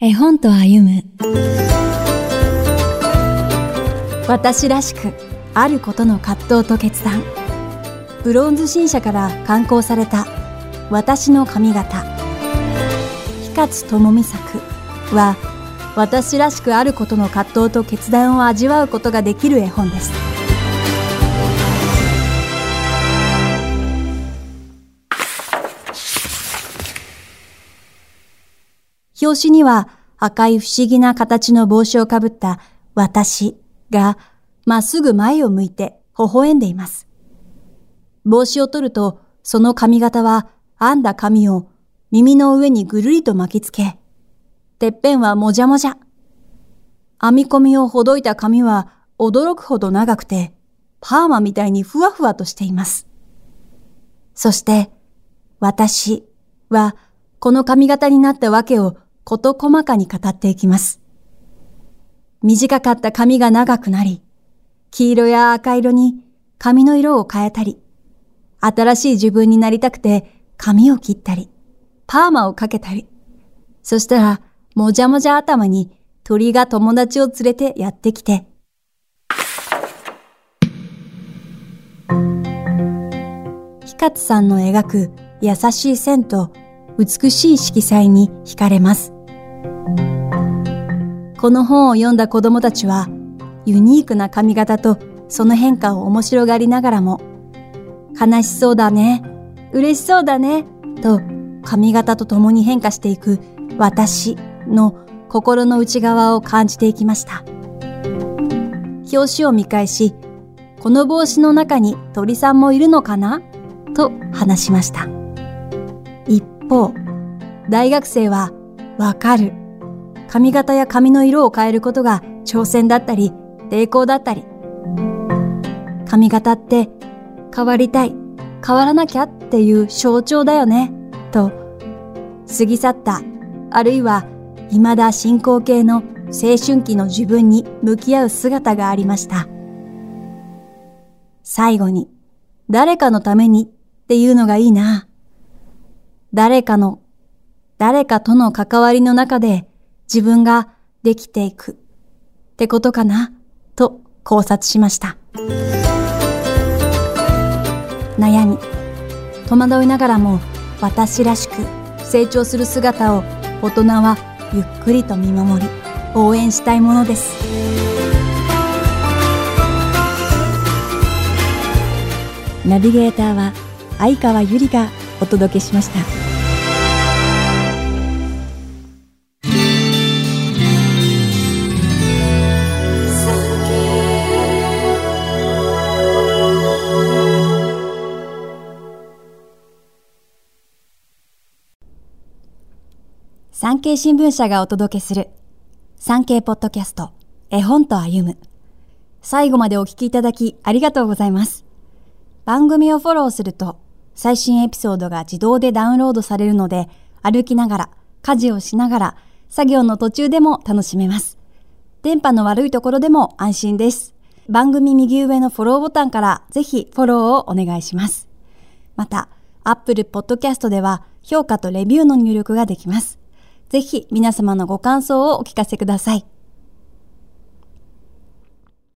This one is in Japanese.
絵本と歩む。私らしくあることの葛藤と決断。ブロンズ新社から刊行された私の髪型。日勝智美作は私らしくあることの葛藤と決断を味わうことができる絵本です。表紙には赤い不思議な形の帽子をかぶった私がまっすぐ前を向いて微笑んでいます。帽子を取るとその髪型は編んだ髪を耳の上にぐるりと巻きつけ、てっぺんはもじゃもじゃ。編み込みをほどいた髪は驚くほど長くて、パーマみたいにふわふわとしています。そして、私はこの髪型になったわけをこと細かに語っていきます。短かった髪が長くなり、黄色や赤色に髪の色を変えたり、新しい自分になりたくて髪を切ったり、パーマをかけたり、そしたらもじゃもじゃ頭に鳥が友達を連れてやってきて、ヒカツさんの描く優しい線と美しい色彩に惹かれます。この本を読んだ子供たちは、ユニークな髪型とその変化を面白がりながらも、悲しそうだね、嬉しそうだね、と髪型と共に変化していく私の心の内側を感じていきました。表紙を見返し、この帽子の中に鳥さんもいるのかな？と話しました。一方、大学生はわかる髪型や髪の色を変えることが挑戦だったり、抵抗だったり。髪型って変わりたい、変わらなきゃっていう象徴だよね、と、過ぎ去った、あるいは未だ進行形の青春期の自分に向き合う姿がありました。最後に、誰かのためにっていうのがいいな。誰かの、誰かとの関わりの中で自分ができていくってことかな？と考察しました。悩み、戸惑いながらも私らしく成長する姿を大人はゆっくりと見守り応援したいものです。ナビゲーターは相川ゆりがお届けしました。産経新聞社がお届けする産経ポッドキャスト絵本と歩む最後までお聞きいただきありがとうございます。番組をフォローすると最新エピソードが自動でダウンロードされるので歩きながら家事をしながら作業の途中でも楽しめます。電波の悪いところでも安心です。番組右上のフォローボタンからぜひフォローをお願いします。また、Apple Podcast では評価とレビューの入力ができます。ぜひ皆様のご感想をお聞かせください。